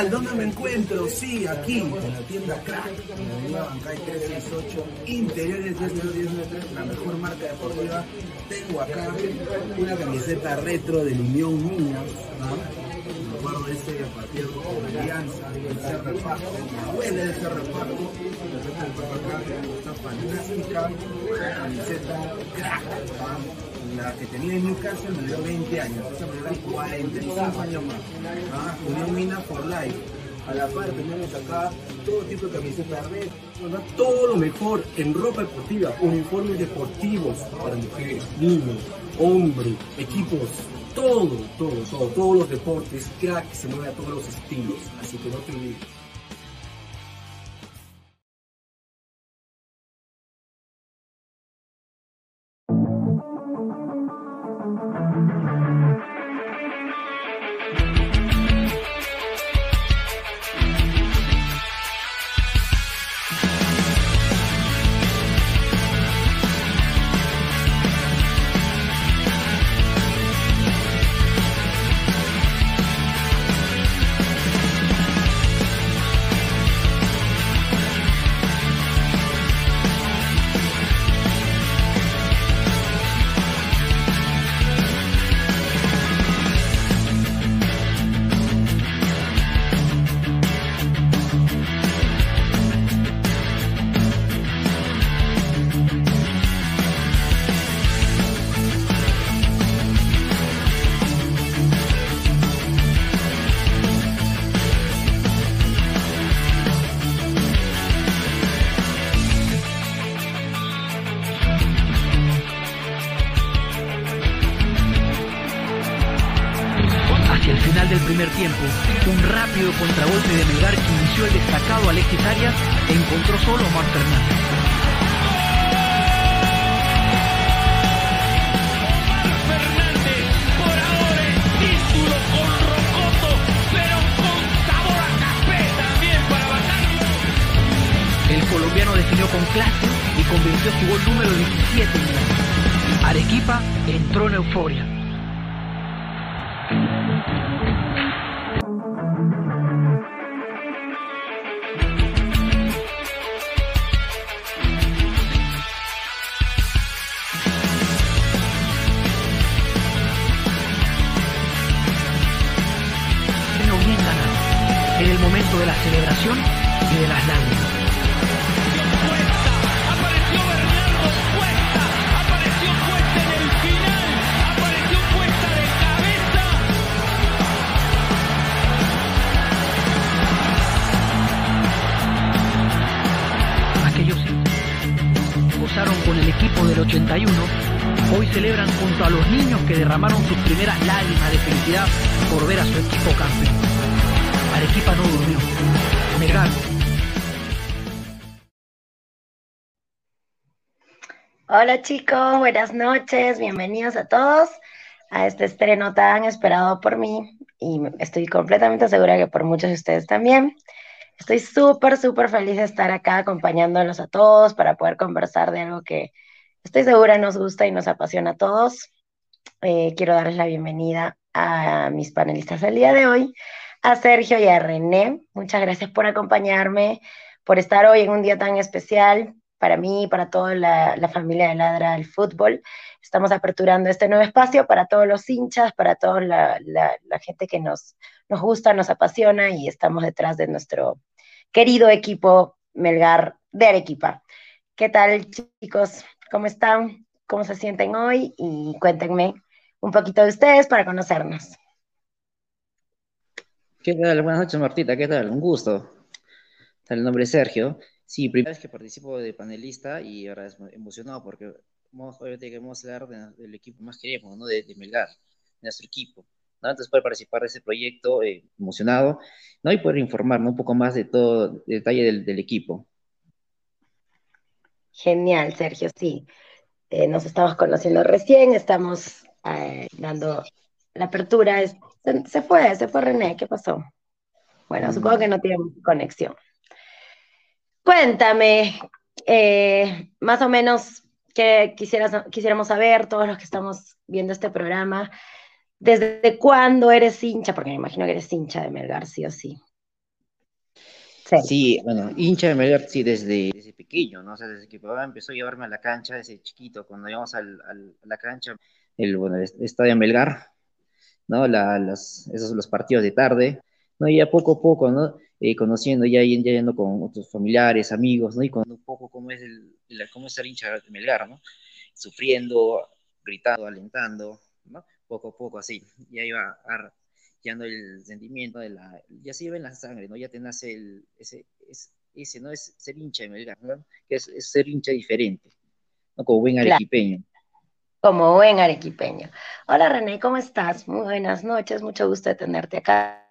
gente, ¿qué tal? ¿Dónde me encuentro? Sí, aquí, en la tienda Crack, en la Bancay 368, interiores 303, la mejor marca deportiva. Tengo acá una camiseta retro del Unión Minas, ¿no? Recuerdo ese partido con Alianza, el Cerro Paco, me duele el Cerro Paco, acá, esta fantástica camiseta Crack, ¿no? La que tenía en Newcastle me dio 20 años, esa me dio 45 años más. ¿ah? Unión Mina for Life. A la par tenemos acá todo tipo de camisetas red, todo lo mejor en ropa deportiva, uniformes deportivos para mujeres, niños, hombres, equipos, todo, todo, todo, todos los deportes, crack se mueve a todos los estilos, así que no te olvides. Hola chicos, buenas noches, bienvenidos a todos a este estreno tan esperado por mí y estoy completamente segura que por muchos de ustedes también. Estoy súper, súper feliz de estar acá acompañándolos a todos para poder conversar de algo que estoy segura nos gusta y nos apasiona a todos. Eh, quiero darles la bienvenida a mis panelistas del día de hoy, a Sergio y a René. Muchas gracias por acompañarme, por estar hoy en un día tan especial para mí y para toda la, familia de Ladra al Fútbol. Estamos aperturando este nuevo espacio para todos los hinchas, para toda la, gente que nos, nos gusta, nos apasiona y estamos detrás de nuestro querido equipo Melgar de Arequipa. ¿Qué tal chicos? ¿Cómo están? ¿Cómo se sienten hoy? Y cuéntenme un poquito de ustedes para conocernos. ¿Qué tal? Buenas noches, Martita. ¿Qué tal? Un gusto. El nombre es Sergio. Sí, primera vez que participo de panelista y ahora es emocionado porque obviamente queremos hablar del equipo más queremos, ¿no? De, Melgar, de nuestro equipo. ¿no? Entonces poder participar de ese proyecto, eh, emocionado, ¿no? Y poder informarnos un poco más de todo el detalle del, equipo. Genial, Sergio, sí. Eh, nos estamos conociendo recién, estamos eh, dando la apertura. Se, fue, se fue René, ¿qué pasó? Bueno, supongo que no tiene conexión. Cuéntame, eh, más o menos, qué quisieras, quisiéramos saber, todos los que estamos viendo este programa, ¿Desde cuándo eres hincha? Porque me imagino que eres hincha de Melgar, sí o sí. Sí, bueno, hincha de Melgar, sí, desde, desde pequeño, ¿no? O sea, desde que papá empezó a llevarme a la cancha, desde chiquito, cuando íbamos al, a la cancha, el, bueno, el estadio Melgar, ¿no? La, las, esos los partidos de tarde, ¿no? Y ya poco a poco, ¿no? Eh, conociendo, ya, ya yendo con otros familiares, amigos, ¿no? Y con un poco cómo es, el, cómo es ser hincha de Melgar, ¿no? Sufriendo, gritando, alentando, ¿no? Poco a poco, así. Ya iba no el sentimiento de la, ya se lleva en la sangre, ¿no? Ya te nace el, ese, ese, ¿no? Es ser hincha de Melgar, ¿no? Que es, ser hincha diferente, ¿no? Como buen arequipeño. Como buen arequipeño. Hola René, ¿cómo estás? Muy buenas noches, mucho gusto de tenerte acá.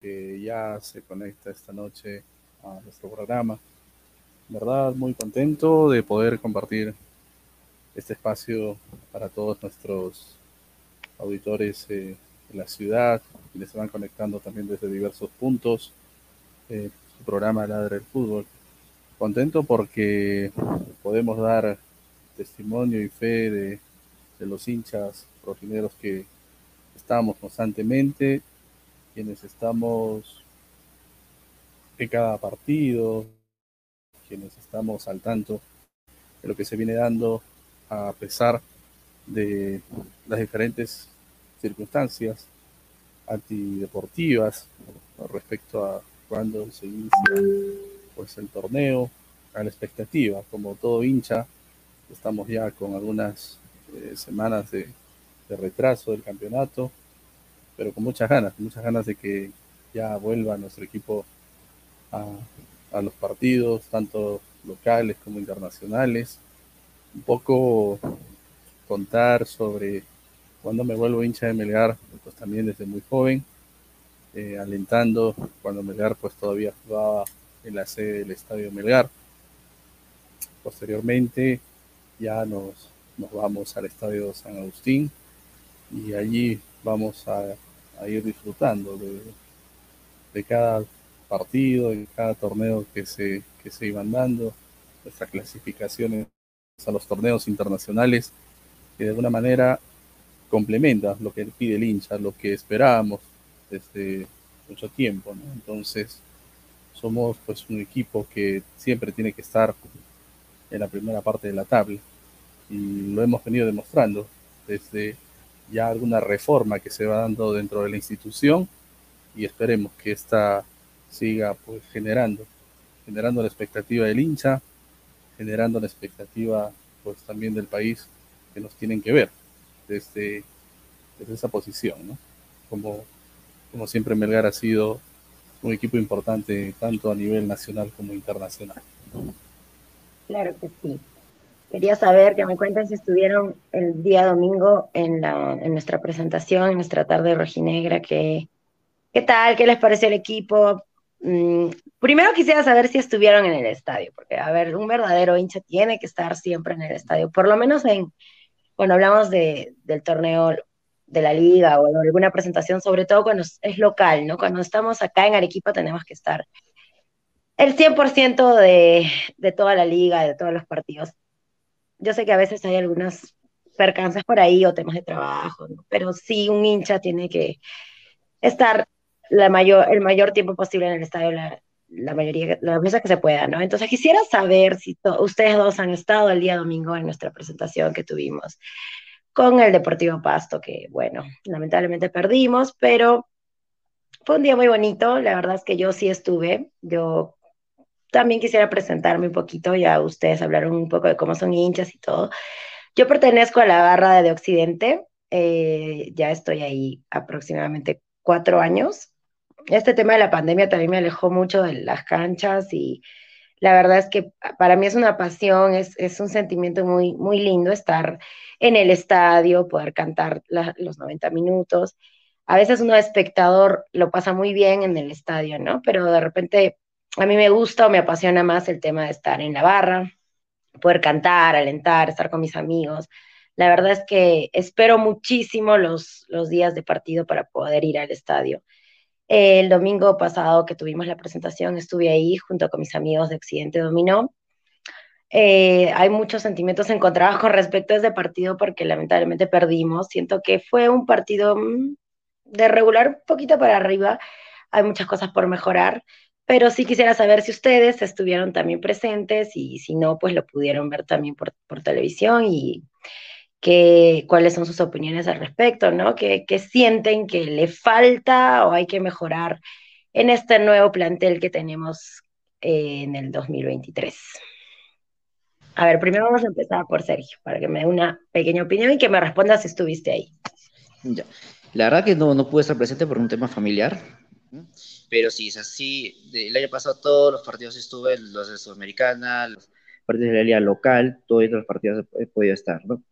que ya se conecta esta noche a nuestro programa verdad muy contento de poder compartir este espacio para todos nuestros auditores eh, de la ciudad, quienes se van conectando también desde diversos puntos. Eh, su programa Ladra el Fútbol. Contento porque podemos dar testimonio y fe de, de los hinchas rojineros que estamos constantemente, quienes estamos en cada partido, quienes estamos al tanto de lo que se viene dando a pesar de las diferentes circunstancias antideportivas respecto a cuando se inicia pues el torneo, a la expectativa, como todo hincha, estamos ya con algunas eh, semanas de, de, retraso del campeonato, pero con muchas ganas, muchas ganas de que ya vuelva nuestro equipo a, a los partidos, tanto locales como internacionales. Un poco contar sobre cuando me vuelvo hincha de Melgar, pues también desde muy joven, eh, alentando cuando Melgar pues todavía jugaba en la sede del Estadio Melgar. Posteriormente ya nos, nos vamos al Estadio San Agustín y allí vamos a, ir disfrutando de, de cada partido, en cada torneo que se, que se iban dando, nuestras clasificaciones a los torneos internacionales, que de alguna manera complementa lo que pide el hincha, lo que esperábamos desde mucho tiempo. Entonces, somos pues un equipo que siempre tiene que estar en la primera parte de la tabla y lo hemos venido demostrando desde ya alguna reforma que se va dando dentro de la institución y esperemos que esta siga pues generando, generando la expectativa del hincha, generando la expectativa pues también del país que nos tienen que ver desde, desde esa posición, ¿no? Como, como siempre Melgar ha sido un equipo importante tanto a nivel nacional como internacional. Claro que sí. Quería saber que me cuenten si estuvieron el día domingo en, la, en nuestra presentación, en nuestra tarde rojinegra, que, ¿qué tal? ¿Qué les pareció el equipo? Mm, primero quisiera saber si estuvieron en el estadio, porque, a ver, un verdadero hincha tiene que estar siempre en el estadio, por lo menos en, cuando hablamos de, del torneo de la liga o alguna presentación, sobre todo cuando es local, ¿no? Cuando estamos acá en Arequipa tenemos que estar el 100% de, de toda la liga, de todos los partidos. Yo sé que a veces hay algunas percances por ahí o temas de trabajo, pero sí un hincha tiene que estar la mayor, el mayor tiempo posible en el estadio, la, la mayoría, las veces que se pueda, ¿no? Entonces quisiera saber si ustedes dos han estado el día domingo en nuestra presentación que tuvimos con el Deportivo Pasto, que bueno, lamentablemente perdimos, pero fue un día muy bonito, la verdad es que yo sí estuve, yo también quisiera presentarme un poquito, ya ustedes hablaron un poco de cómo son hinchas y todo. Yo pertenezco a la barra de Occidente, eh, ya estoy ahí aproximadamente cuatro años, este tema de la pandemia también me alejó mucho de las canchas y la verdad es que para mí es una pasión, es, es un sentimiento muy, muy lindo estar en el estadio, poder cantar los 90 minutos. A veces uno espectador lo pasa muy bien en el estadio, ¿no? Pero de repente a mí me gusta o me apasiona más el tema de estar en la barra, poder cantar, alentar, estar con mis amigos. La verdad es que espero muchísimo los, los días de partido para poder ir al estadio. El domingo pasado que tuvimos la presentación estuve ahí junto con mis amigos de Occidente Dominó. Eh, hay muchos sentimientos encontrados con respecto a ese partido porque lamentablemente perdimos. Siento que fue un partido mm, de regular un poquito para arriba. Hay muchas cosas por mejorar, pero sí quisiera saber si ustedes estuvieron también presentes y si no, pues lo pudieron ver también por, por televisión y que, cuáles son sus opiniones al respecto, ¿no? ¿Qué, ¿Qué sienten que le falta o hay que mejorar en este nuevo plantel que tenemos eh, en el 2023? A ver, primero vamos a empezar por Sergio, para que me dé una pequeña opinión y que me responda si estuviste ahí. Ya. La verdad que no, no pude estar presente por un tema familiar, pero sí, es así. El año pasado todos los partidos estuve, los de Sudamericana, los partidos de la liga local, todos los partidos he podido estar, ¿no?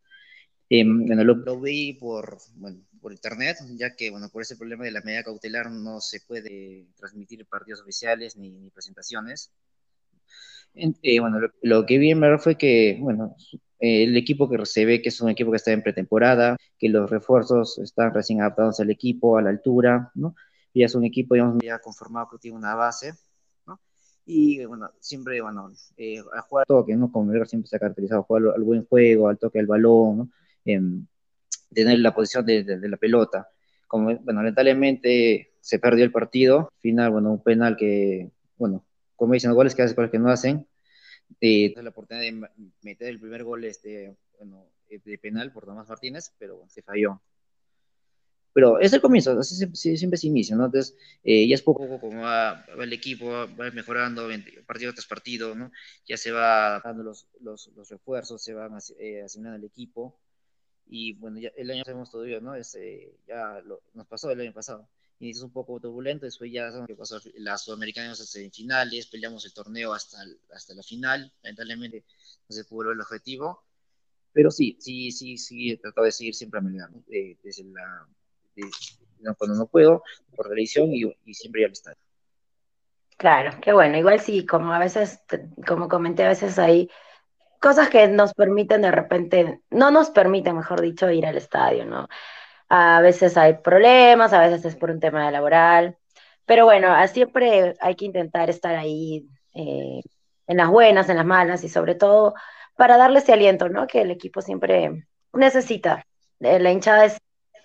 Eh, bueno, lo, lo, vi por, bueno, por internet, ya que, bueno, por ese problema de la medida cautelar no se puede transmitir partidos oficiales ni, ni presentaciones. Eh, bueno, lo, lo, que vi en verdad fue que, bueno, eh, el equipo que se ve que es un equipo que está en pretemporada, que los refuerzos están recién adaptados al equipo, a la altura, ¿no? Ya es un equipo, digamos, ya conformado que tiene una base, ¿no? Y, bueno, siempre, bueno, eh, a jugar toque, ¿no? Como siempre se ha caracterizado, jugar al, al buen juego, al toque del balón, ¿no? Eh, tener la posición de, de, de, la pelota. Como, bueno, lamentablemente se perdió el partido, final, bueno, un penal que, bueno, como dicen, goles que hacen, goles que no hacen, eh, la oportunidad de meter el primer gol este, bueno, eh, de penal por Tomás Martínez, pero bueno, se falló. Pero es el comienzo, así siempre, siempre se inicia, ¿no? Entonces, eh, ya es poco a poco como va, va, el equipo, va mejorando partido tras partido, ¿no? Ya se va dando los, los, los refuerzos, se van eh, asignando el equipo. Y bueno, ya el año sabemos todavía, ¿no? Este, ya lo, nos pasó el año pasado inicio un poco turbulento, después ya que pasó las sudamericanas hasta semifinales, peleamos el torneo hasta, hasta la final, lamentablemente no se pudo el objetivo, pero sí, sí, sí, sí, he tratado de seguir siempre a Melgar, ¿no? de, desde la, de, no, cuando no puedo, por religión y, y siempre al estadio. Claro, qué bueno, igual sí, como a veces, como comenté, a veces hay cosas que nos permiten de repente, no nos permiten, mejor dicho, ir al estadio, ¿no? A veces hay problemas, a veces es por un tema laboral, pero bueno, siempre hay que intentar estar ahí eh, en las buenas, en las malas y sobre todo para darle ese aliento, ¿no? Que el equipo siempre necesita. Eh, la hinchada es,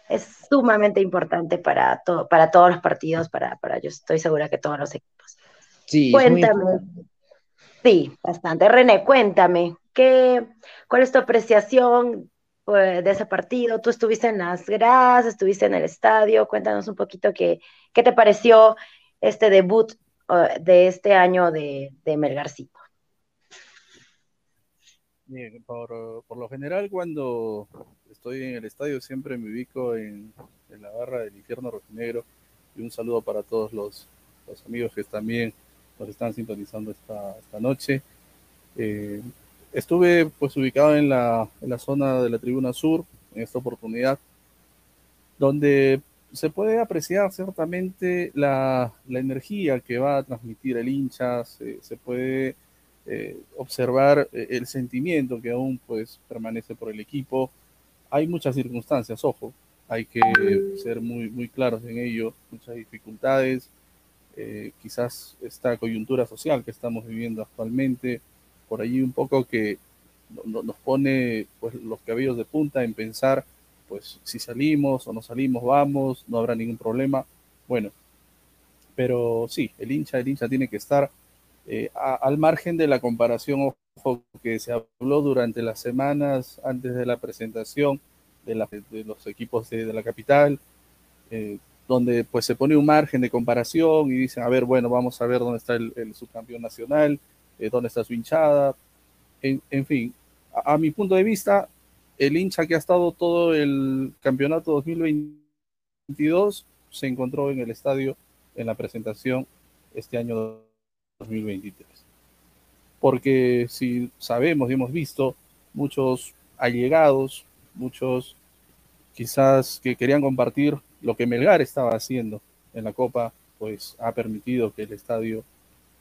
es sumamente importante para, to para todos los partidos, para, para yo estoy segura que todos los equipos. Sí, cuéntame. Sí, bastante. René, cuéntame, ¿qué, ¿cuál es tu apreciación de ese partido. Tú estuviste en las gradas, estuviste en el estadio. Cuéntanos un poquito qué, qué te pareció este debut uh, de este año de, de Melgarcito. Bien, por, por, lo general cuando estoy en el estadio siempre me ubico en, en la barra del infierno rojinegro y un saludo para todos los, los amigos que también nos están sintonizando esta, esta noche. Eh, Estuve pues ubicado en la, en la zona de la tribuna sur en esta oportunidad, donde se puede apreciar ciertamente la, la, energía que va a transmitir el hincha, se, se puede eh, observar eh, el sentimiento que aún pues permanece por el equipo. Hay muchas circunstancias, ojo, hay que ser muy, muy claros en ello, muchas dificultades, eh, quizás esta coyuntura social que estamos viviendo actualmente, por allí un poco que nos pone pues, los cabellos de punta en pensar, pues si salimos o no salimos, vamos, no habrá ningún problema. Bueno, pero sí, el hincha, el hincha tiene que estar eh, al margen de la comparación ojo, que se habló durante las semanas antes de la presentación de, los equipos de, de la capital, eh, donde pues se pone un margen de comparación y dicen, a ver, bueno, vamos a ver dónde está el, subcampeón nacional, eh, dónde está su hinchada, en, fin, a, mi punto de vista, el hincha que ha estado todo el campeonato 2022 se encontró en el estadio en la presentación este año 2023. Porque si sabemos y hemos visto muchos allegados, muchos quizás que querían compartir lo que Melgar estaba haciendo en la Copa, pues ha permitido que el estadio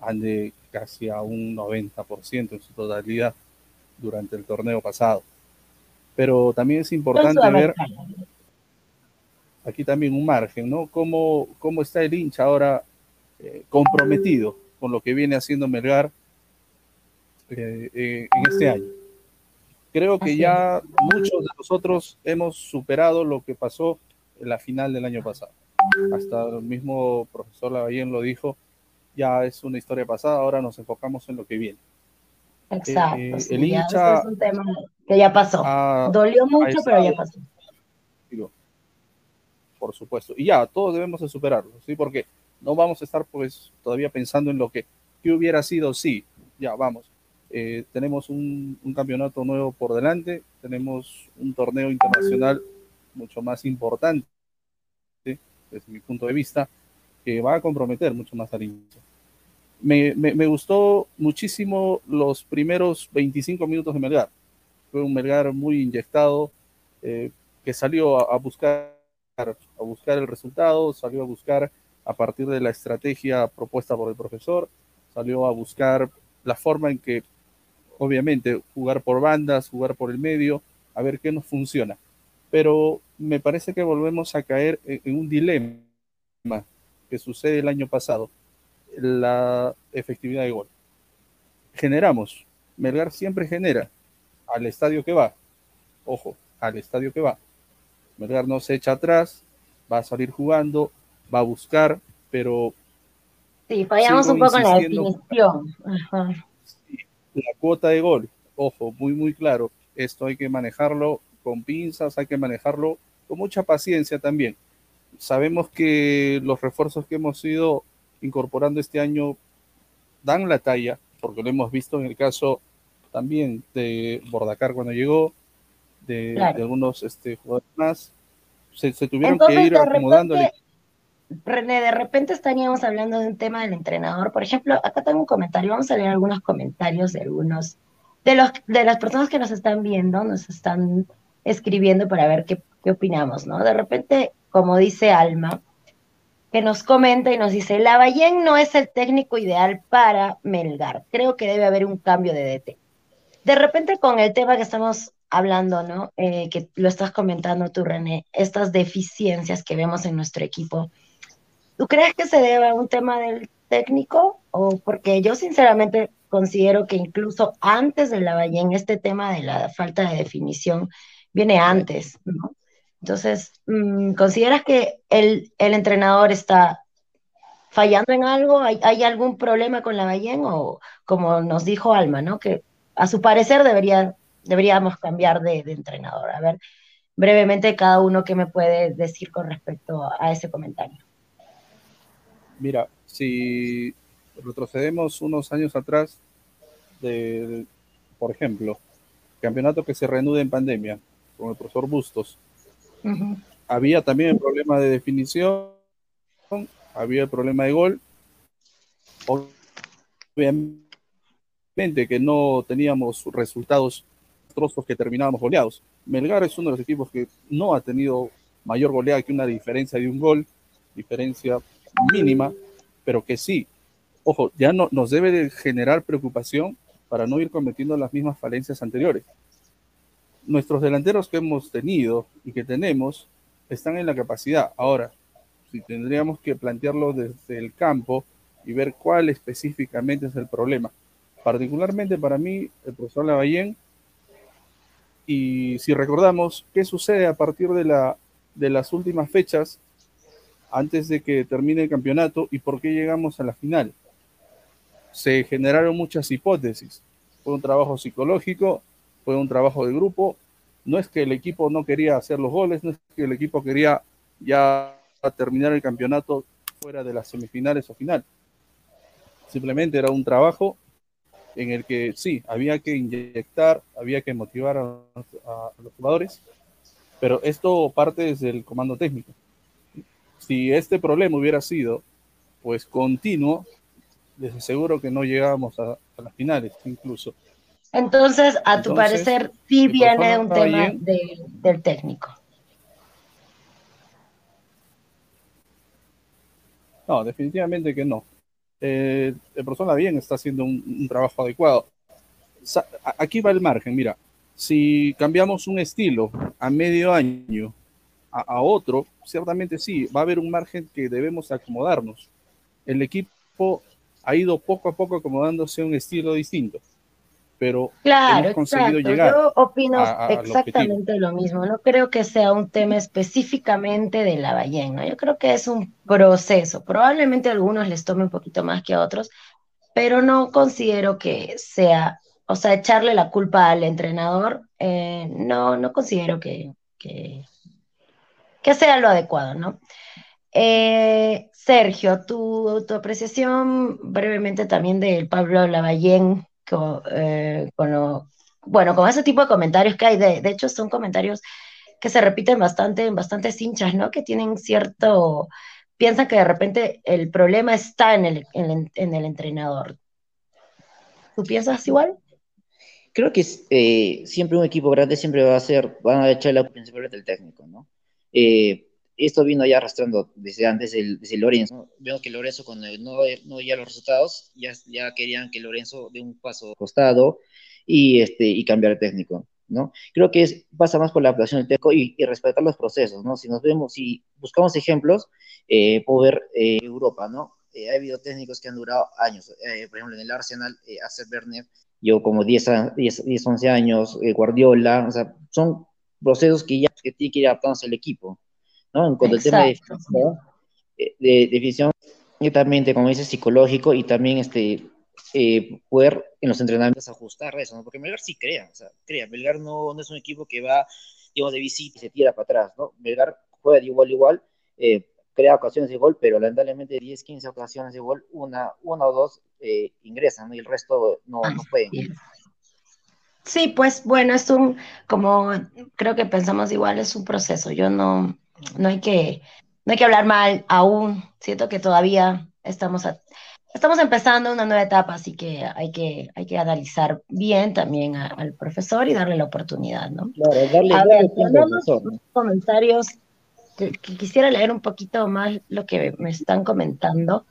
ande casi a un 90% en su totalidad durante el torneo pasado. Pero también es importante ver aquí también un margen, ¿no? ¿Cómo, cómo está el hincha ahora eh, comprometido con lo que viene haciendo Melgar eh, eh, en este año. Creo que ya muchos de nosotros hemos superado lo que pasó la final del año pasado. Hasta el mismo profesor Lavallén lo dijo, ya es una historia pasada, ahora nos enfocamos en lo que viene. Exacto. Eh, el hincha es un tema que ya pasó. Dolió mucho, pero ya pasó. Por supuesto. Y ya, todos debemos de superarlo, ¿sí? Porque no vamos a estar pues todavía pensando en lo que, que hubiera sido, sí, ya, vamos. Eh, tenemos un, un, campeonato nuevo por delante, tenemos un torneo internacional mucho más importante, desde mi punto de vista, que va a comprometer mucho más al hincha me, me, gustó muchísimo los primeros 25 minutos de Melgar. Fue un Melgar muy inyectado, eh, que salió a, buscar, a buscar el resultado, salió a buscar a partir de la estrategia propuesta por el profesor, salió a buscar la forma en que, obviamente, jugar por bandas, jugar por el medio, a ver qué nos funciona. Pero me parece que volvemos a caer en un dilema que sucede el año pasado la efectividad de gol. Generamos, Melgar siempre genera al estadio que va, ojo, al estadio que va. Melgar no se echa atrás, va a salir jugando, va a buscar, pero... Sí, fallamos un poco en la definición. La cuota de gol, ojo, muy, muy claro, esto hay que manejarlo con pinzas, hay que manejarlo con mucha paciencia también. Sabemos que los refuerzos que hemos ido incorporando este año dan la talla, porque lo hemos visto en el caso también de Bordacar cuando llegó, de, algunos este, jugadores más, se, tuvieron que ir acomodando. René, de repente estaríamos hablando de un tema del entrenador. Por ejemplo, acá tengo un comentario, vamos a leer algunos comentarios de algunos, de, los, de las personas que nos están viendo, nos están escribiendo para ver qué, qué opinamos, ¿no? De repente, como dice Alma, que nos comenta y nos dice, Lavallén no es el técnico ideal para Melgar. Creo que debe haber un cambio de DT. De repente con el tema que estamos hablando, ¿no? Eh, que lo estás comentando tú, René, estas deficiencias que vemos en nuestro equipo, ¿tú crees que se debe a un tema del técnico? O porque yo sinceramente considero que incluso antes de Lavallén, este tema de la falta de definición viene antes, ¿no? Entonces, mm, ¿consideras que el, entrenador está fallando en algo? ¿Hay, algún problema con la Ballén? O como nos dijo Alma, ¿no? Que a su parecer debería, deberíamos cambiar de, entrenador. A ver, brevemente cada uno que me puede decir con respecto a ese comentario. Mira, si retrocedemos unos años atrás, de, por ejemplo, campeonato que se reanude en pandemia, con el profesor Bustos, había también el problema de definición, había el problema de gol. Obviamente que no teníamos resultados trozos que terminábamos goleados. Melgar es uno de los equipos que no ha tenido mayor goleada que una diferencia de un gol, diferencia mínima, pero que sí, ojo, ya no, nos debe de generar preocupación para no ir cometiendo las mismas falencias anteriores nuestros delanteros que hemos tenido y que tenemos están en la capacidad. Ahora, si tendríamos que plantearlo desde el campo y ver cuál específicamente es el problema. Particularmente para mí, el profesor Lavallén, y si recordamos qué sucede a partir de, la, de las últimas fechas, antes de que termine el campeonato, y por qué llegamos a la final. Se generaron muchas hipótesis. Fue un trabajo psicológico, fue un trabajo de grupo. No es que el equipo no quería hacer los goles, no es que el equipo quería ya terminar el campeonato fuera de las semifinales o final. Simplemente era un trabajo en el que sí, había que inyectar, había que motivar a, los jugadores, pero esto parte desde el comando técnico. Si este problema hubiera sido pues continuo, les aseguro que no llegábamos a las finales incluso. Entonces, a tu parecer, sí viene un tema del técnico. No, definitivamente que no. Eh, el profesor bien está haciendo un, trabajo adecuado. aquí va el margen, mira, si cambiamos un estilo a medio año a, a, otro, ciertamente sí, va a haber un margen que debemos acomodarnos. El equipo ha ido poco a poco acomodándose a un estilo distinto pero claro, hemos conseguido exacto. llegar. Yo opino exactamente lo mismo. No creo que sea un tema específicamente de la ballena. Yo creo que es un proceso. Probablemente a algunos les tome un poquito más que a otros, pero no considero que sea, o sea, echarle la culpa al entrenador, eh, no, no considero que, que, que sea lo adecuado, ¿no? Eh, Sergio, tu, tu, apreciación brevemente también del Pablo Lavallén con, eh, con bueno, con ese tipo de comentarios que hay, de, de, hecho son comentarios que se repiten bastante en bastantes hinchas, ¿no? Que tienen cierto, piensan que de repente el problema está en el, en, en el entrenador. ¿Tú piensas igual? Creo que eh, siempre un equipo grande siempre va a ser, van a echar la principal del técnico, ¿no? Eh, esto vino ya arrastrando desde antes, el, desde Lorenzo. Vemos que Lorenzo, cuando no, no ya los resultados, ya, ya querían que Lorenzo dé un paso costado y, este, y cambiar el técnico, ¿no? Creo que es, pasa más por la adaptación del técnico y, y, respetar los procesos, ¿no? Si nos vemos, si buscamos ejemplos, eh, puedo ver eh, Europa, ¿no? Eh, ha habido técnicos que han durado años. Eh, por ejemplo, en el Arsenal, eh, Acer Werner, yo como 10, 10, 10 11 años, eh, Guardiola, o sea, son procesos que ya que tiene que ir adaptándose al equipo. ¿No? En cuanto al tema de definición, de, de definición, netamente, como dices, psicológico y también este, eh, poder en los entrenamientos ajustar eso, ¿no? Porque Melgar sí crea, o sea, crea. Melgar no, no es un equipo que va, digamos, de visita y se tira para atrás, ¿no? Melgar juega de igual a igual, eh, crea ocasiones de gol, pero lamentablemente de 10, 15 ocasiones de gol, una, una o dos eh, ingresan, ¿no? Y el resto no, no pueden. Sí, pues bueno, es un, como creo que pensamos igual, es un proceso. Yo no, no hay que, no hay que hablar mal aún. Siento que todavía estamos, a, estamos empezando una nueva etapa, así que hay que, hay que analizar bien también a, al profesor y darle la oportunidad, ¿no? Claro, darle, a ver, comentarios que, que, quisiera leer un poquito más lo que me están comentando.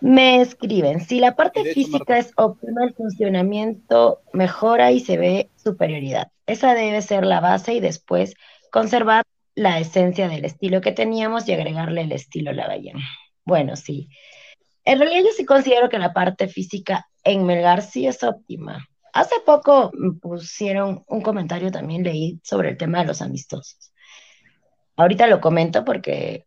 Me escriben, si la parte hecho, física Marta. es óptima, el funcionamiento mejora y se ve superioridad. Esa debe ser la base y después conservar la esencia del estilo que teníamos y agregarle el estilo Lavallén. Bueno, sí. En realidad yo sí considero que la parte física en Melgar sí es óptima. Hace poco pusieron un comentario también leí sobre el tema de los amistosos. Ahorita lo comento porque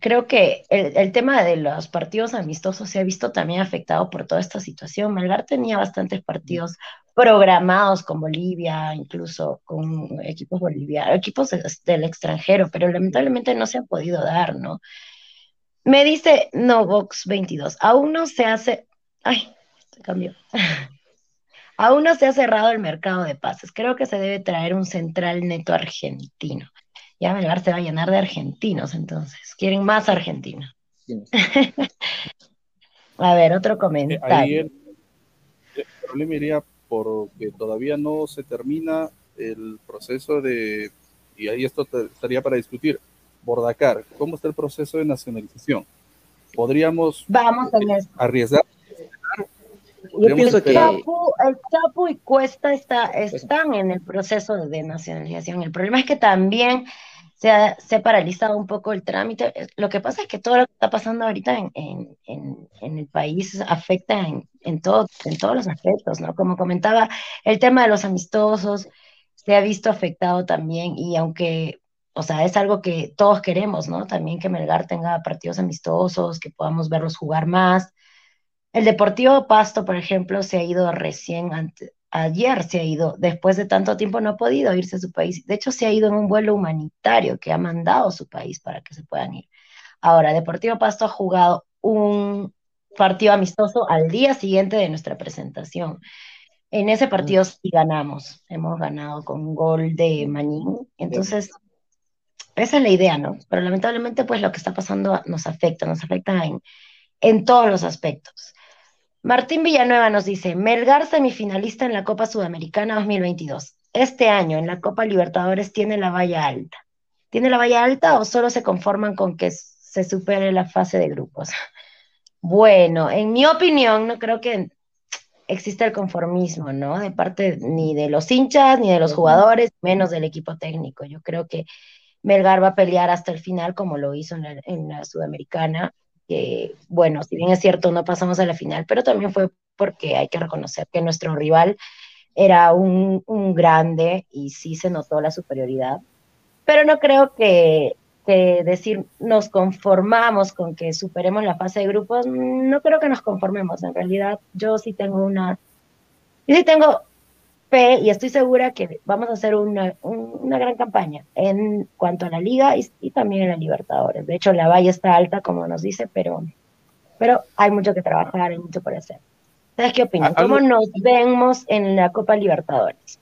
creo que el, el, tema de los partidos amistosos se ha visto también afectado por toda esta situación. Melgar tenía bastantes partidos programados con Bolivia, incluso con equipos bolivianos, equipos del extranjero, pero lamentablemente no se han podido dar, ¿no? Me dice Novox 22, aún no se hace, ay, se cambió. aún no se ha cerrado el mercado de pases. Creo que se debe traer un central neto argentino. Ya Melgar se va a llenar de argentinos, entonces. Quieren más argentinos. Sí. a ver, otro comentario. Ahí el, el problema iría porque todavía no se termina el proceso de, y ahí esto te, estaría para discutir, Bordacar, ¿cómo está el proceso de nacionalización? ¿Podríamos Vamos eh, arriesgar? Yo pienso que el Chapu, el Chapu y Cuesta está, están en el proceso de nacionalización. El problema es que también se ha, se ha, paralizado un poco el trámite. Lo que pasa es que todo lo que está pasando ahorita en, en, en, en el país afecta en, en, todo, en todos los aspectos, ¿no? Como comentaba, el tema de los amistosos se ha visto afectado también y aunque, o sea, es algo que todos queremos, ¿no? También que Melgar tenga partidos amistosos, que podamos verlos jugar más. El Deportivo Pasto, por ejemplo, se ha ido recién antes, ayer se ha ido, después de tanto tiempo no ha podido irse a su país. De hecho, se ha ido en un vuelo humanitario que ha mandado su país para que se puedan ir. Ahora, Deportivo Pasto ha jugado un partido amistoso al día siguiente de nuestra presentación. En ese partido sí ganamos, hemos ganado con un gol de Manín. Entonces, esa es la idea, ¿no? Pero lamentablemente, pues lo que está pasando nos afecta, nos afecta en, en todos los aspectos. Martín Villanueva nos dice, Melgar semifinalista en la Copa Sudamericana 2022. Este año en la Copa Libertadores tiene la valla alta. ¿Tiene la valla alta o solo se conforman con que se supere la fase de grupos? Bueno, en mi opinión, no creo que exista el conformismo, ¿no? De parte ni de los hinchas, ni de los jugadores, menos del equipo técnico. Yo creo que Melgar va a pelear hasta el final como lo hizo en la, en la Sudamericana que, bueno, si bien es cierto, no pasamos a la final, pero también fue porque hay que reconocer que nuestro rival era un, un grande y sí se notó la superioridad, pero no creo que, que decir nos conformamos con que superemos la fase de grupos, no creo que nos conformemos. En realidad, yo sí tengo una, yo sí tengo fe y estoy segura que vamos a hacer una, una gran campaña en cuanto a la liga y, también en la Libertadores. De hecho, la valla está alta, como nos dice, pero, pero hay mucho que trabajar, hay mucho por hacer. ¿Sabes qué opinas? ¿Cómo nos vemos en la Copa Libertadores?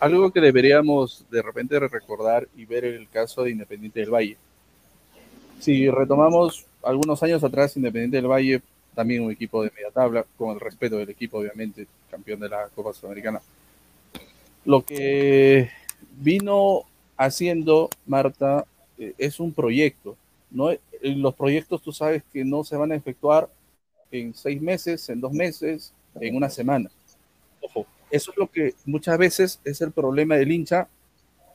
algo que deberíamos de repente recordar y ver el caso de Independiente del Valle. Si retomamos algunos años atrás, Independiente del Valle, también un equipo de media tabla, con el respeto del equipo, obviamente, campeón de la Copa Sudamericana. Lo que vino haciendo Marta eh, es un proyecto. ¿no? Los proyectos tú sabes que no se van a efectuar en seis meses, en dos meses, en una semana. Ojo, eso es lo que muchas veces es el problema del hincha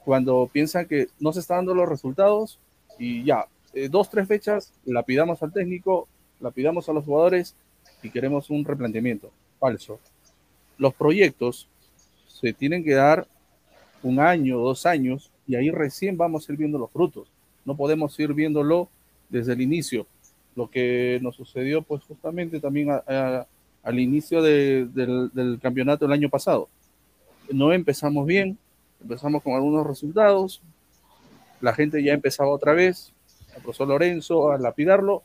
cuando piensa que no se están dando los resultados y ya, eh, dos, tres fechas, la pidamos al técnico, la pidamos a los jugadores y queremos un replanteamiento. Falso. Los proyectos se tienen que dar un año, dos años y ahí recién vamos a ir viendo los frutos. No podemos ir viéndolo desde el inicio. Lo que nos sucedió pues justamente también al inicio del, campeonato del año pasado. No empezamos bien, empezamos con algunos resultados, la gente ya empezaba otra vez, el profesor Lorenzo a lapidarlo,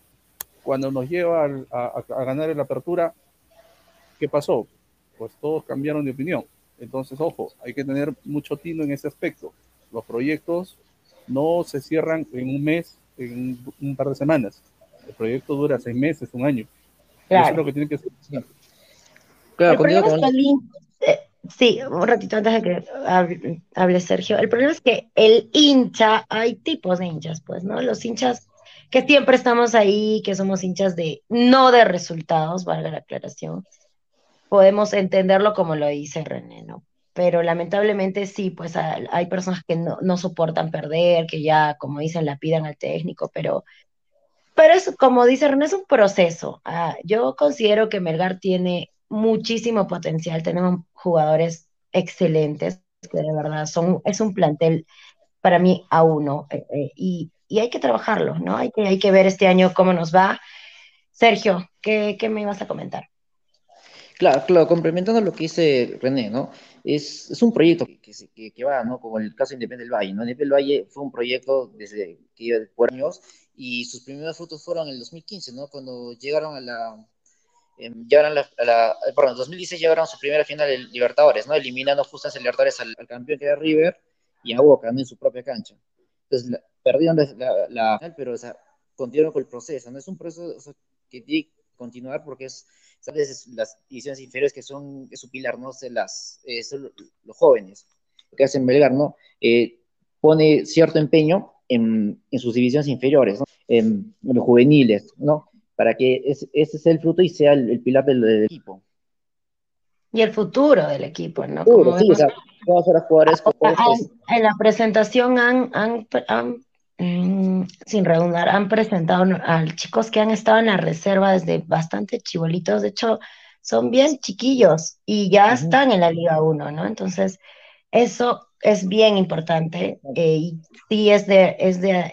cuando nos lleva a, a, ganar la apertura, ¿qué pasó? Pues todos cambiaron de opinión. Entonces, ojo, hay que tener mucho tino en ese aspecto. Los proyectos no se cierran en un mes, en un par de semanas. El proyecto dura seis meses, un año. Claro. Eso es lo que tiene que ser. Claro, eh, sí, un ratito antes de que hable, Sergio. El problema es que el hincha, hay tipos de hinchas, pues, ¿no? Los hinchas que siempre estamos ahí, que somos hinchas de, no de resultados, valga la aclaración, podemos entenderlo como lo dice René, ¿no? Pero lamentablemente sí, pues hay personas que no, no soportan perder, que ya, como dicen, la pidan al técnico, pero pero es, como dice René, es un proceso. Ah, yo considero que Melgar tiene muchísimo potencial, tenemos jugadores excelentes, que de verdad son, es un plantel para mí a uno, eh, eh, y, y, hay que trabajarlo, ¿no? Hay que, hay que ver este año cómo nos va. Sergio, ¿qué, qué me ibas a comentar? Claro, claro, complementando lo que dice René, ¿no? Es, es un proyecto que, que, va, ¿no? Como el caso Independiente del Valle, ¿no? Independiente del Valle fue un proyecto desde que iba de años y sus primeros frutos fueron en el 2015, ¿no? Cuando llegaron a la, eh, llegaron a la, perdón, en 2016 llegaron a su primera final de Libertadores, ¿no? Eliminando justo en Libertadores al, campeón que era River y a Boca, ¿no? En su propia cancha. Entonces, la, perdieron la, la, pero, o sea, continuaron con el proceso, ¿no? Es un proceso que tiene que continuar porque es, ¿sabes? Las divisiones inferiores que son, es su pilar, ¿no? Se las, eh, son los jóvenes, que hacen Belgar, ¿no? Eh, pone cierto empeño en, en sus divisiones inferiores, ¿no? en, los juveniles, ¿no? Para que ese sea el fruto y sea el, pilar del, equipo. Y el futuro del equipo, ¿no? Como sí, o sea, jugadores. En, la presentación han, han, mm, sin redundar, han presentado a chicos que han estado en la reserva desde bastante chibolitos, de hecho, son bien chiquillos y ya están en la Liga 1, ¿no? Entonces, eso es bien importante eh, y sí es de, es de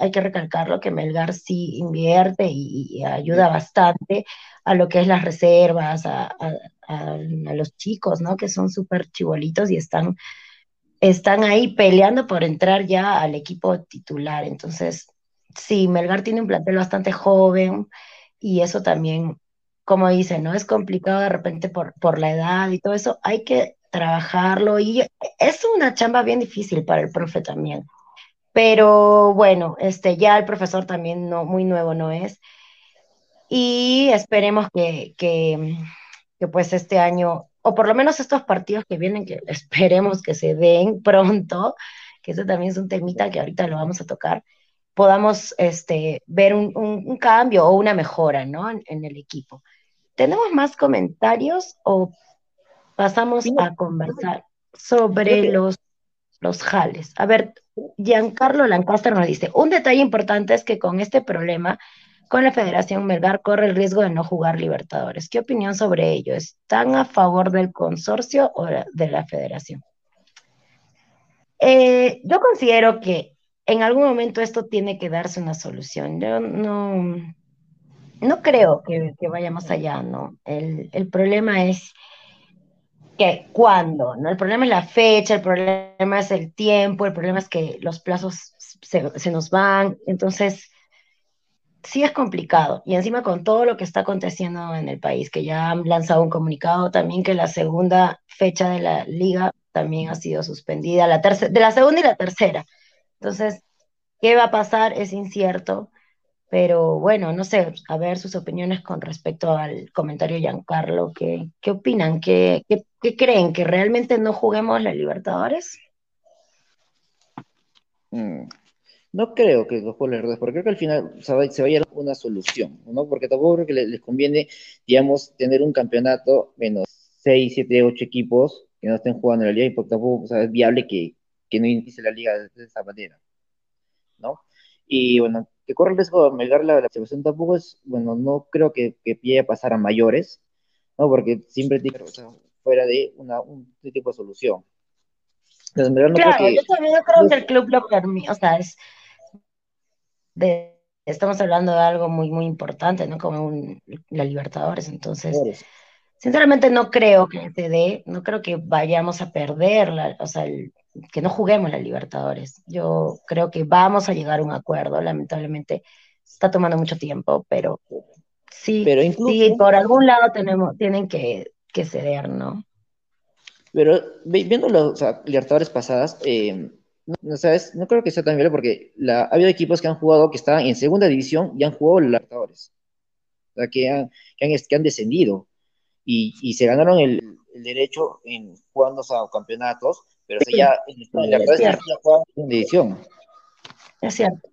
hay que recalcarlo que Melgar sí invierte y, ayuda bastante a lo que es las reservas, a, a, los chicos, ¿no? Que son súper chibolitos y están, están ahí peleando por entrar ya al equipo titular. Entonces, sí, Melgar tiene un plantel bastante joven y eso también, como dicen, ¿no? Es complicado de repente por, por la edad y todo eso. Hay que trabajarlo y es una chamba bien difícil para el profe también. Pero bueno, este, ya el profesor también no, muy nuevo no es. Y esperemos que, que, que pues este año, o por lo menos estos partidos que vienen, que esperemos que se den pronto, que eso también es un temita que ahorita lo vamos a tocar, podamos este, ver un, un, cambio o una mejora ¿no? en, en, el equipo. ¿Tenemos más comentarios o pasamos a conversar sobre los, los jales. A ver, Giancarlo Lancaster nos dice, un detalle importante es que con este problema con la Federación Melgar corre el riesgo de no jugar Libertadores. ¿Qué opinión sobre ello? ¿Están a favor del consorcio o de la federación? Eh, yo considero que en algún momento esto tiene que darse una solución. Yo no, no creo que, vaya más allá, ¿no? El, el problema es que cuándo, ¿no? El problema es la fecha, el problema es el tiempo, el problema es que los plazos se, se, nos van, entonces sí es complicado. Y encima con todo lo que está aconteciendo en el país, que ya han lanzado un comunicado también que la segunda fecha de la liga también ha sido suspendida, la de la segunda y la tercera. Entonces, ¿qué va a pasar? Es incierto. Pero bueno, no sé, a ver sus opiniones con respecto al comentario de Giancarlo. ¿Qué, qué opinan? ¿Qué, qué, creen? ¿Que realmente no juguemos la Libertadores? Mm, no creo que los Libertadores, porque creo que al final se, va, se vaya a una solución, ¿no? Porque tampoco creo que les, conviene, digamos, tener un campeonato menos 6, 7, 8 equipos que no estén jugando en la liga y porque tampoco es viable que, que no inicie la liga de, esa manera, ¿no? Y bueno, que corre el riesgo de melgar la, la situación tampoco es, bueno, no creo que, que a pasar a mayores, ¿no? Porque siempre tiene o sea, fuera de una, un tipo de solución. Entonces, no claro, yo también creo que el club lo permite, o sea, es de, estamos hablando de algo muy, muy importante, ¿no? Como un, la Libertadores, entonces, sinceramente no creo que se dé, no creo que vayamos a perder, la, o sea, el, que no juguemos la Libertadores. Yo creo que vamos a llegar a un acuerdo, lamentablemente está tomando mucho tiempo, pero sí, pero sí por algún lado tenemos, tienen que, que ceder, ¿no? Pero viendo las Libertadores pasadas, eh, no, sabes, no creo que sea tan viable porque la, ha habido equipos que han jugado, que estaban en segunda división y han jugado Libertadores. O sea, que han, que han, que han descendido y, y, se ganaron el, el derecho en jugando a campeonatos pero sí, ya en la ya en edición. Es cierto.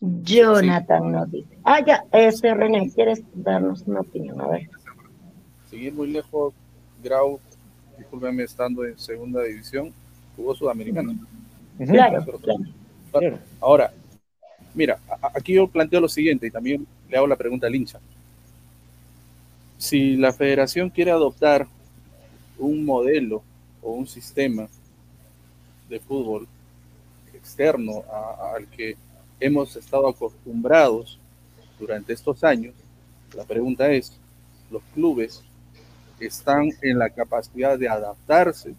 Jonathan nos dice. Ah, ya, ese René, ¿quieres darnos una opinión? A ver. Seguir muy lejos, Grau, discúlpeme, estando en segunda división, jugó Sudamericana. Claro, claro. Ahora, mira, aquí yo planteo lo siguiente y también le hago la pregunta al hincha. Si la federación quiere adoptar un modelo o un sistema de fútbol externo al que hemos estado acostumbrados durante estos años, la pregunta es, ¿los clubes están en la capacidad de adaptarse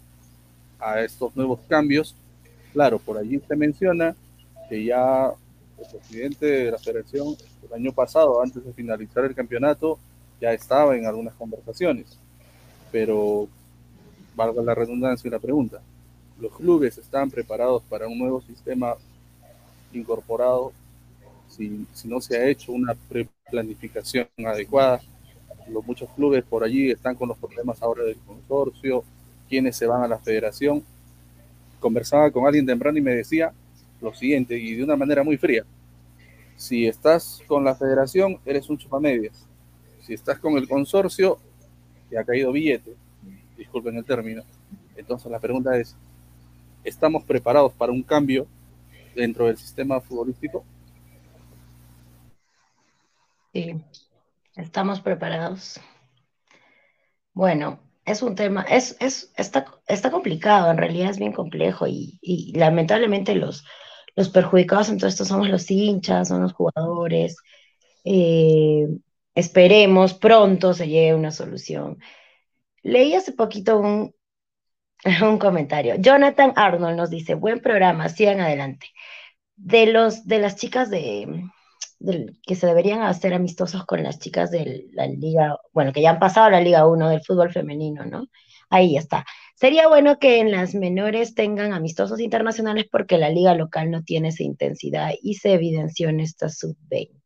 a estos nuevos cambios? Claro, por allí se menciona que ya el presidente de la federación el año pasado, antes de finalizar el campeonato, ya estaba en algunas conversaciones, pero valga la redundancia y la pregunta, ¿los clubes están preparados para un nuevo sistema incorporado si, no se ha hecho una planificación adecuada? Los, muchos clubes por allí están con los problemas ahora del consorcio, quienes se van a la federación. Conversaba con alguien temprano y me decía lo siguiente, y de una manera muy fría, si estás con la federación, eres un chupamedias. Si estás con el consorcio, te ha caído billete disculpen el término. Entonces la pregunta es, ¿estamos preparados para un cambio dentro del sistema futbolístico? Sí, estamos preparados. Bueno, es un tema, es, es, está, está complicado, en realidad es bien complejo y, y lamentablemente los, los perjudicados en todo esto somos los hinchas, son los jugadores. Eh, esperemos pronto se llegue una solución. Leí hace poquito un, un comentario. Jonathan Arnold nos dice, buen programa, sigan adelante. De, los, de las chicas de, que se deberían hacer amistosos con las chicas de la liga, bueno, que ya han pasado a la Liga 1 del fútbol femenino, ¿no? Ahí está. Sería bueno que en las menores tengan amistosos internacionales porque la liga local no tiene esa intensidad y se evidenció en esta sub-20.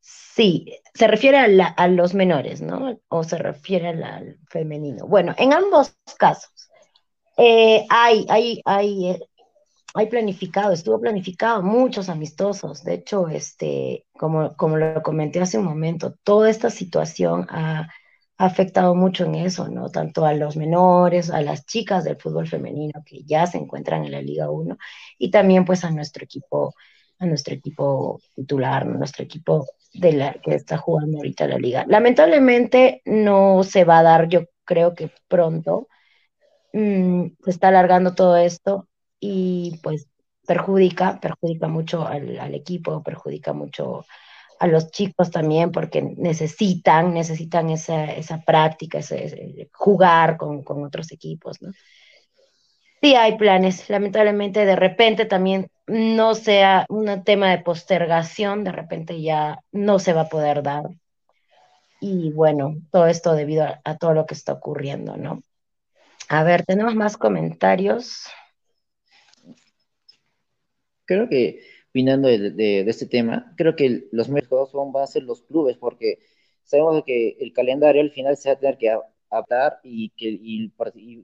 Sí, se refiere a, los menores, ¿no? O se refiere al, femenino. Bueno, en ambos casos eh, hay, hay, hay, eh, hay planificado, estuvo planificado muchos amistosos. De hecho, este, como, como lo comenté hace un momento, toda esta situación ha, afectado mucho en eso, ¿no? Tanto a los menores, a las chicas del fútbol femenino que ya se encuentran en la Liga 1 y también pues a nuestro equipo a nuestro equipo titular, nuestro equipo de la que está jugando ahorita la liga. Lamentablemente no se va a dar, yo creo que pronto. Mm, se está alargando todo esto y pues perjudica, perjudica mucho al, equipo, perjudica mucho a los chicos también porque necesitan, necesitan esa, esa práctica, ese, jugar con, con, otros equipos, ¿no? Sí hay planes, lamentablemente de repente también no sea un tema de postergación, de repente ya no se va a poder dar. Y bueno, todo esto debido a todo lo que está ocurriendo, ¿no? A ver, tenemos más comentarios. Creo que, opinando de, este tema, creo que los mejores van a ser los clubes, porque sabemos que el calendario al final se va a tener que adaptar y que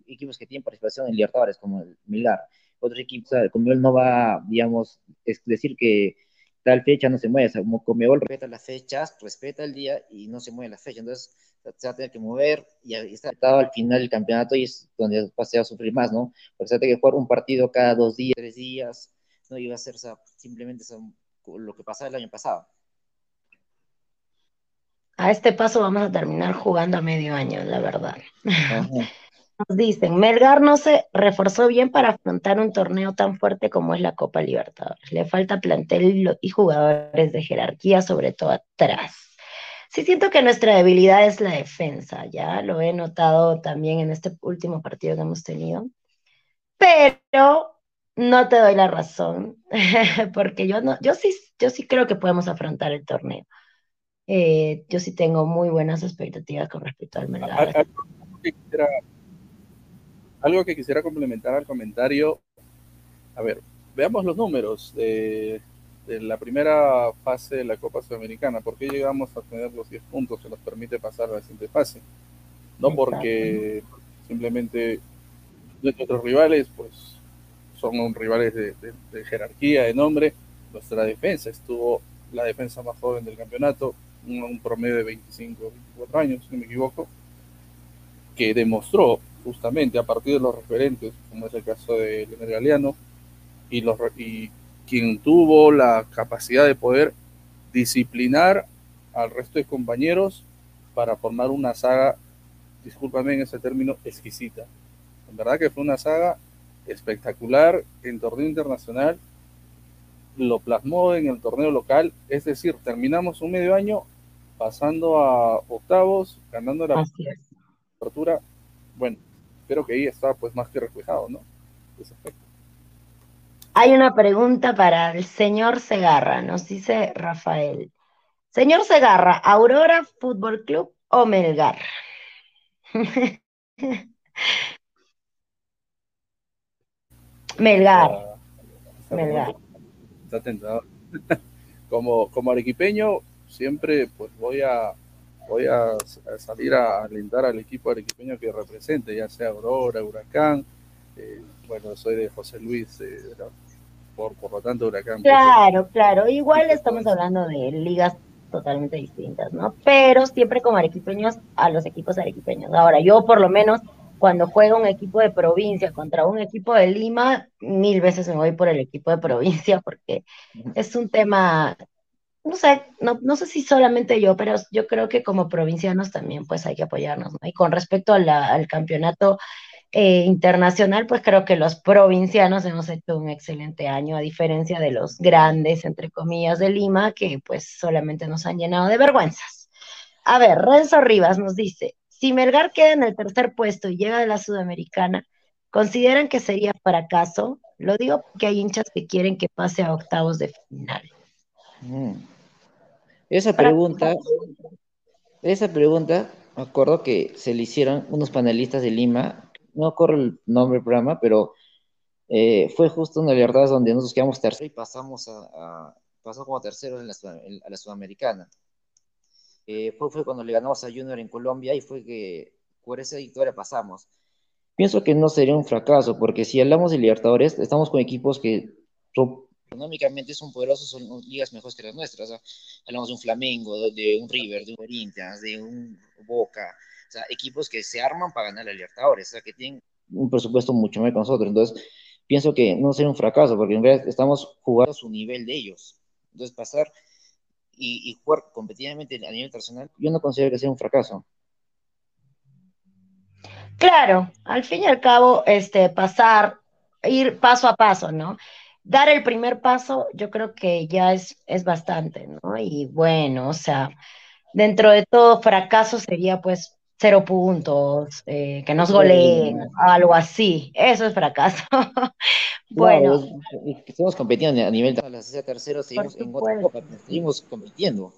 equipos que tienen participación en Libertadores, como el Milgar, otros equipos, como él no va, digamos, es decir que tal fecha no se mueve, como Comebol respeta las fechas, respeta el día y no se mueve la fecha, entonces se va a tener que mover y está al final del campeonato y es donde se va a sufrir más, ¿no? Porque se va a tener que jugar un partido cada dos días, tres días, no iba a ser simplemente lo que pasaba el año pasado. A este paso vamos a terminar jugando a medio año, la verdad. Nos dicen, Melgar no se reforzó bien para afrontar un torneo tan fuerte como es la Copa Libertadores. Le falta plantel y jugadores de jerarquía, sobre todo atrás. Sí siento que nuestra debilidad es la defensa, ya lo he notado también en este último partido que hemos tenido, pero no te doy la razón, porque yo, no, yo, sí, yo sí creo que podemos afrontar el torneo. Eh, yo sí tengo muy buenas expectativas con respecto al Melgar. Algo que, quisiera, complementar al comentario, a ver, veamos los números de, de la primera fase de la Copa Sudamericana. ¿Por qué llegamos a tener los 10 puntos que nos permite pasar a la siguiente fase? No porque simplemente nuestros rivales, pues, son rivales de, jerarquía, de nombre. Nuestra defensa estuvo la defensa más joven del campeonato, un, promedio de 25, 24 años, si no me equivoco, que demostró justamente a partir de los referentes, como es el caso de Leonel Galeano, y, los, y quien tuvo la capacidad de poder disciplinar al resto de compañeros para formar una saga, discúlpame en ese término, exquisita. En verdad que fue una saga espectacular en torneo internacional, lo plasmó en el torneo local, es decir, terminamos un medio año pasando a octavos, ganando la apertura. Bueno, espero que ahí está pues más que reflejado, ¿no? Ese hay una pregunta para el señor Segarra, nos dice Rafael. Señor Segarra, ¿Aurora Fútbol Club o Melgar? Melgar. Melgar. Está tentado. Como, como arequipeño, siempre pues voy a voy a, salir a alentar al equipo arequipeño que represente, ya sea Aurora, Huracán, eh, bueno, soy de José Luis, eh, por, por lo tanto, Huracán. Claro, claro, igual estamos hablando de ligas totalmente distintas, ¿no? Pero siempre como arequipeños a los equipos arequipeños. Ahora, yo por lo menos cuando juega un equipo de provincia contra un equipo de Lima, mil veces me voy por el equipo de provincia porque es un tema, no sé, no, no sé si solamente yo, pero yo creo que como provincianos también pues hay que apoyarnos, ¿no? Y con respecto al campeonato eh, internacional, pues creo que los provincianos hemos hecho un excelente año, a diferencia de los grandes, entre comillas, de Lima, que pues solamente nos han llenado de vergüenzas. A ver, Renzo Rivas nos dice, si Melgar queda en el tercer puesto y llega de la Sudamericana, ¿consideran que sería fracaso? Lo digo porque hay hinchas que quieren que pase a octavos de final. Mm. Esa pregunta, esa pregunta, me acuerdo que se le hicieron unos panelistas de Lima no corro el nombre del programa, pero eh, fue justo una verdad donde nosotros quedamos terceros y pasamos a, pasó como terceros en la, a la Sudamericana. Eh, fue, fue cuando le ganamos a Junior en Colombia y fue que por esa victoria pasamos. Pienso que no sería un fracaso, porque si hablamos de Libertadores, estamos con equipos que económicamente son poderosos, son ligas mejores que las nuestras. Hablamos de un Flamengo, de, un River, de un Corinthians, de un Boca, o sea, equipos que se arman para ganar la Libertadores, o sea, que tienen un presupuesto mucho más que nosotros. Entonces, pienso que no sería un fracaso, porque en realidad estamos jugando a su nivel de ellos. Entonces, pasar y, jugar competitivamente a nivel internacional, yo no considero que sea un fracaso. Claro, al fin y al cabo, este, pasar, ir paso a paso, ¿no? Dar el primer paso, yo creo que ya es, es bastante, ¿no? Y bueno, o sea, dentro de todo fracaso sería pues cero puntos, eh, que nos goleen, algo así. Eso es fracaso. bueno. estamos compitiendo a nivel de la tercero, seguimos en otra copa, seguimos compitiendo.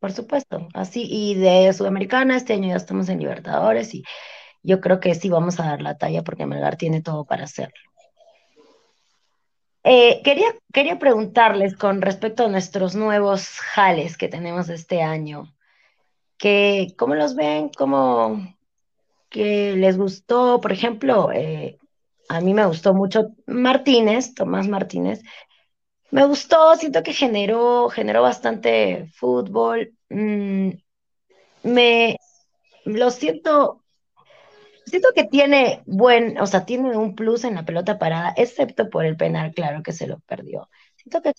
Por supuesto, así, y de Sudamericana este año ya estamos en Libertadores y yo creo que sí vamos a dar la talla porque Melgar tiene todo para hacerlo. Eh, quería, quería preguntarles con respecto a nuestros nuevos jales que tenemos este año, que, ¿cómo los ven? ¿Cómo que les gustó? Por ejemplo, eh, a mí me gustó mucho Martínez, Tomás Martínez. Me gustó, siento que generó, generó bastante fútbol. Mm, me lo siento siento que tiene buen, o sea, tiene un plus en la pelota parada, excepto por el penal, claro que se lo perdió. Siento que,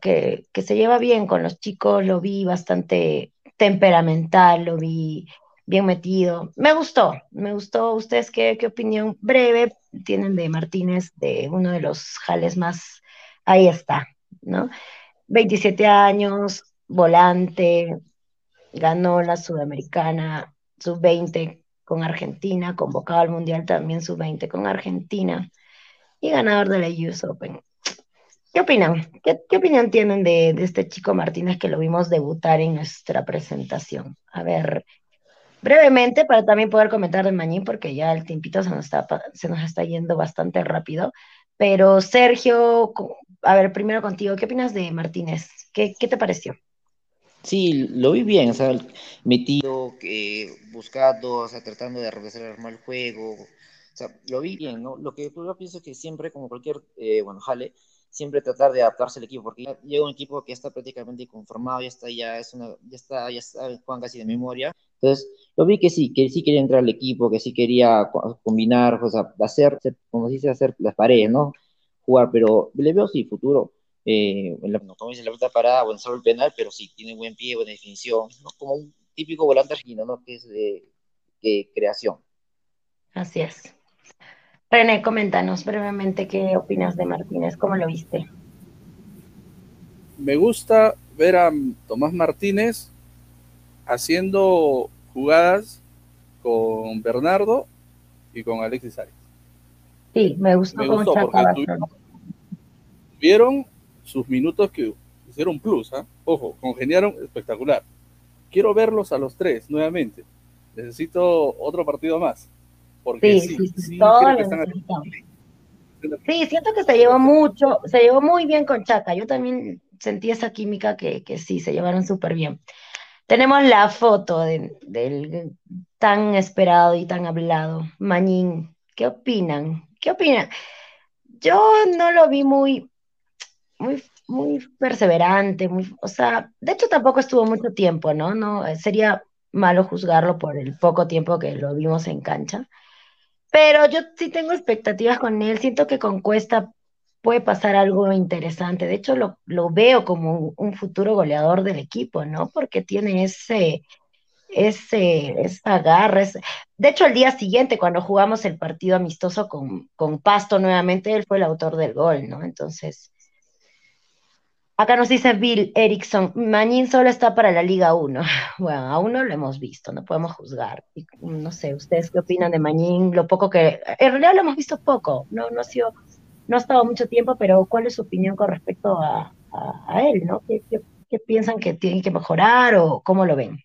que, que se lleva bien con los chicos, lo vi bastante temperamental, lo vi bien metido. Me gustó, me gustó. ¿Ustedes qué, qué opinión breve tienen de Martínez, de uno de los jales más, ahí está, ¿no? 27 años, volante, ganó la Sudamericana, sub-20 con Argentina, convocado al Mundial también sub-20 con Argentina y ganador de la US Open. ¿Qué opinan? ¿Qué, opinión tienen de, este chico Martínez que lo vimos debutar en nuestra presentación? A ver, brevemente, para también poder comentar de Mañín, porque ya el tiempito se nos está, se nos está yendo bastante rápido. Pero Sergio, a ver, primero contigo, ¿qué opinas de Martínez? ¿Qué, qué te pareció? Sí, lo vi bien, o sea, metido, eh, buscando, o sea, tratando de regresar armar el juego, o sea, lo vi bien, ¿no? Lo que yo pienso que siempre, como cualquier, eh, bueno, jale, siempre tratar de adaptarse al equipo, porque llega un equipo que está prácticamente conformado, ya está, ya es una, ya está, ya está, juegan casi de memoria, entonces, lo vi que sí, que sí quería entrar al equipo, que sí quería combinar, o sea, hacer, como se dice, hacer las paredes, ¿no? Jugar, pero le veo sí futuro eh, la, como dice, la pelota parada o en el penal, pero sí, tiene buen pie, buena definición, ¿no? como un típico volante argentino, ¿no? que es de, creación. Así es. René, coméntanos brevemente qué opinas de Martínez, cómo lo viste. Me gusta ver a Tomás Martínez haciendo jugadas con Bernardo y con Alexis Arias. Sí, me gustó, me gustó porque tuvieron sus minutos que hicieron plus, ¿ah? ojo, congeniaron espectacular. Quiero verlos a los tres nuevamente. Necesito otro partido más. Porque sí, sí, sí, sí siento que se llevó mucho, se llevó muy bien con Chaca. Yo también sentí esa química que, que sí, se llevaron súper bien. Tenemos la foto del tan esperado y tan hablado, Mañín. ¿Qué opinan? ¿Qué opinan? Yo no lo vi muy, muy, muy perseverante, muy, o sea, de hecho tampoco estuvo mucho tiempo, ¿no? No, eh, sería malo juzgarlo por el poco tiempo que lo vimos en cancha. Pero yo sí tengo expectativas con él, siento que con Cuesta puede pasar algo interesante. De hecho, lo, lo veo como un, futuro goleador del equipo, ¿no? Porque tiene ese, ese, esa garra. De hecho, el día siguiente, cuando jugamos el partido amistoso con, con Pasto nuevamente, él fue el autor del gol, ¿no? Entonces, Acá nos dice Bill Erickson, Mañín solo está para la Liga 1. Bueno, aún no lo hemos visto, no podemos juzgar. no sé, ¿ustedes qué opinan de Mañín? Lo poco que... En realidad lo hemos visto poco, no, no, ha, sido, no ha estado mucho tiempo, pero ¿cuál es su opinión con respecto a, él? ¿no? ¿Qué, piensan que tienen que mejorar o cómo lo ven?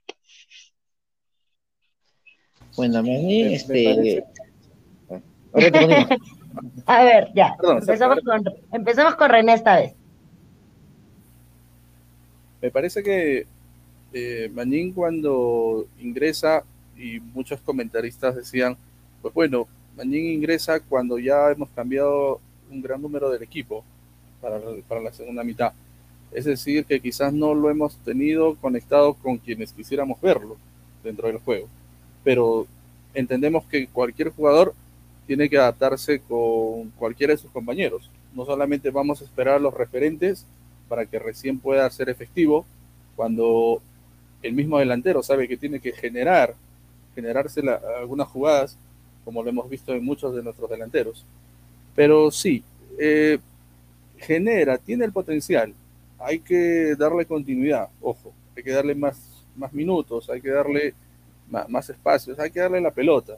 Bueno, Mañín, este... a ver, ya, empezamos, con, empezamos con René esta vez. Me parece que eh, cuando ingresa, y muchos comentaristas decían, pues bueno, Manín ingresa cuando ya hemos cambiado un gran número del equipo para, para la segunda mitad. Es decir, que quizás no lo hemos tenido conectado con quienes quisiéramos verlo dentro del juego. Pero entendemos que cualquier jugador tiene que adaptarse con cualquiera de sus compañeros. No solamente vamos a esperar a los referentes para que recién pueda ser efectivo, cuando el mismo delantero sabe que tiene que generar, generarse algunas jugadas, como lo hemos visto en muchos de nuestros delanteros. Pero sí, eh, genera, tiene el potencial. Hay que darle continuidad, ojo, hay que darle más, más minutos, hay que darle más, más espacios, hay que darle la pelota.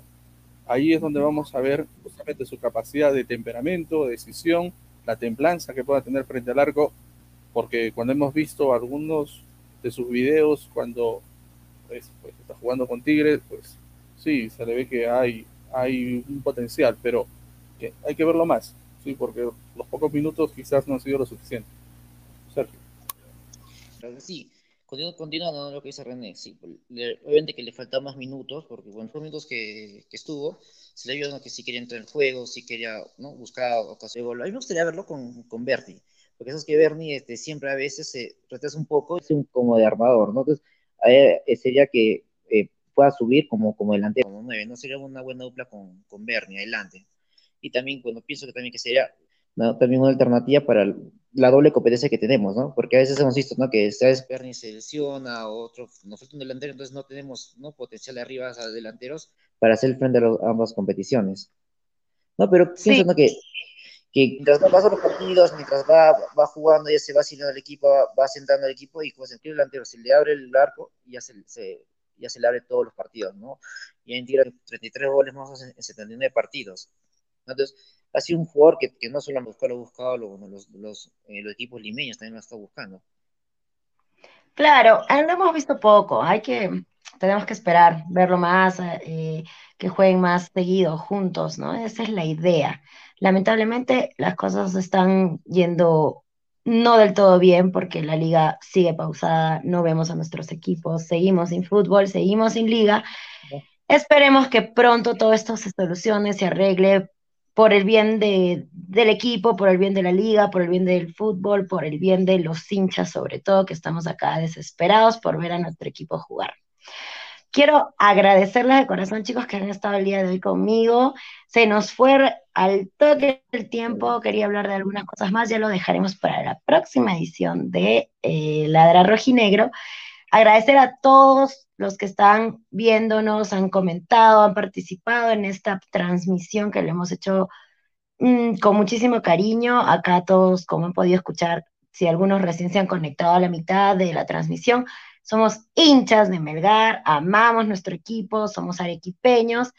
Ahí es donde vamos a ver justamente su capacidad de temperamento, decisión, la templanza que pueda tener frente al arco, porque cuando hemos visto algunos de sus videos cuando pues, pues, está jugando con Tigres, pues sí, se le ve que hay, hay un potencial, pero que hay que verlo más, sí, porque los pocos minutos quizás no han sido lo suficiente. Sergio. Sí, continuando lo que dice René, sí, obviamente que le faltan más minutos, porque bueno, los minutos que, que estuvo, se le vio que si quería entrar en juego, si quería ¿no? buscar ocasión de gol. A mí me gustaría verlo con, con Berti, porque eso es que Bernie este, siempre a veces se retrasa un poco, es un, como de armador, ¿no? Entonces, eh, sería que eh, pueda subir como, como delantero, como nueve, ¿no? Sería una buena dupla con, con Bernie adelante. Y también, cuando pienso que también que sería también una alternativa para la doble competencia que tenemos, ¿no? Porque a veces hemos visto, ¿no? Que esta vez Bernie se lesiona, o otro, nos falta un delantero, entonces no tenemos, ¿no? Potencial de arriba a delanteros para hacer frente a, ambas competiciones. No, pero pienso, ¿no? Que que mientras va pasando los partidos, mientras va, va jugando, ya se va haciendo el equipo, va, sentando el equipo y pues el delantero se le abre el arco y ya se, ya se le abre todos los partidos, ¿no? Y en tira 33 goles más en 79 partidos. Entonces, ha sido un jugador que, que no solo lo ha buscado los, los, eh, los, equipos limeños, también lo está buscando. Claro, lo hemos visto poco, hay que, tenemos que esperar, verlo más, eh, que jueguen más seguido juntos, ¿no? Esa es la idea. Lamentablemente las cosas están yendo no del todo bien porque la liga sigue pausada, no vemos a nuestros equipos, seguimos sin fútbol, seguimos sin liga. Esperemos que pronto todo esto se solucione, se arregle por el bien de, del equipo, por el bien de la liga, por el bien del fútbol, por el bien de los hinchas sobre todo, que estamos acá desesperados por ver a nuestro equipo jugar. Quiero agradecerles de corazón, chicos, que han estado el día de hoy conmigo. Se nos fue al toque el tiempo. Quería hablar de algunas cosas más. Ya lo dejaremos para la próxima edición de eh, Ladra Rojinegro. Agradecer a todos los que están viéndonos, han comentado, han participado en esta transmisión que le hemos hecho mm, con muchísimo cariño. Acá todos, como han podido escuchar, si algunos recién se han conectado a la mitad de la transmisión, somos hinchas de Melgar, amamos nuestro equipo, somos arequipeños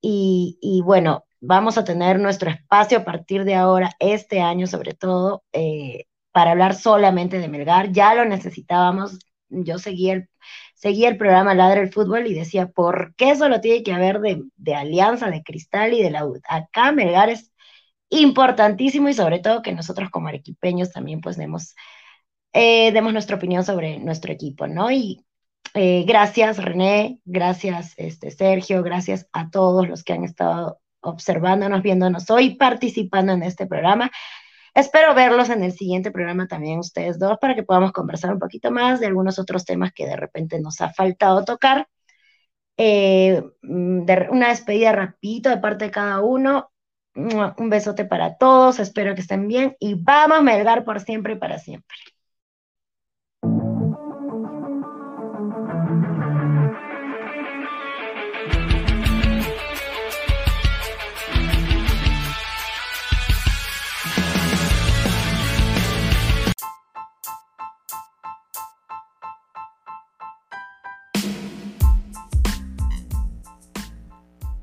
y, bueno, vamos a tener nuestro espacio a partir de ahora, este año sobre todo, eh, para hablar solamente de Melgar. Ya lo necesitábamos. Yo seguía el, seguía el programa Ladra el Fútbol y decía, ¿por qué solo tiene que haber de, de Alianza, de Cristal y de la Acá Melgar es importantísimo y sobre todo que nosotros como arequipeños también pues demos eh, demos nuestra opinión sobre nuestro equipo, ¿no? Y eh, gracias René, gracias este, Sergio, gracias a todos los que han estado observándonos, viéndonos hoy, participando en este programa. Espero verlos en el siguiente programa también ustedes dos para que podamos conversar un poquito más de algunos otros temas que de repente nos ha faltado tocar. Eh, mm, una despedida rapidito de parte de cada uno. Un besote para todos, espero que estén bien y vamos a Melgar por siempre y para siempre.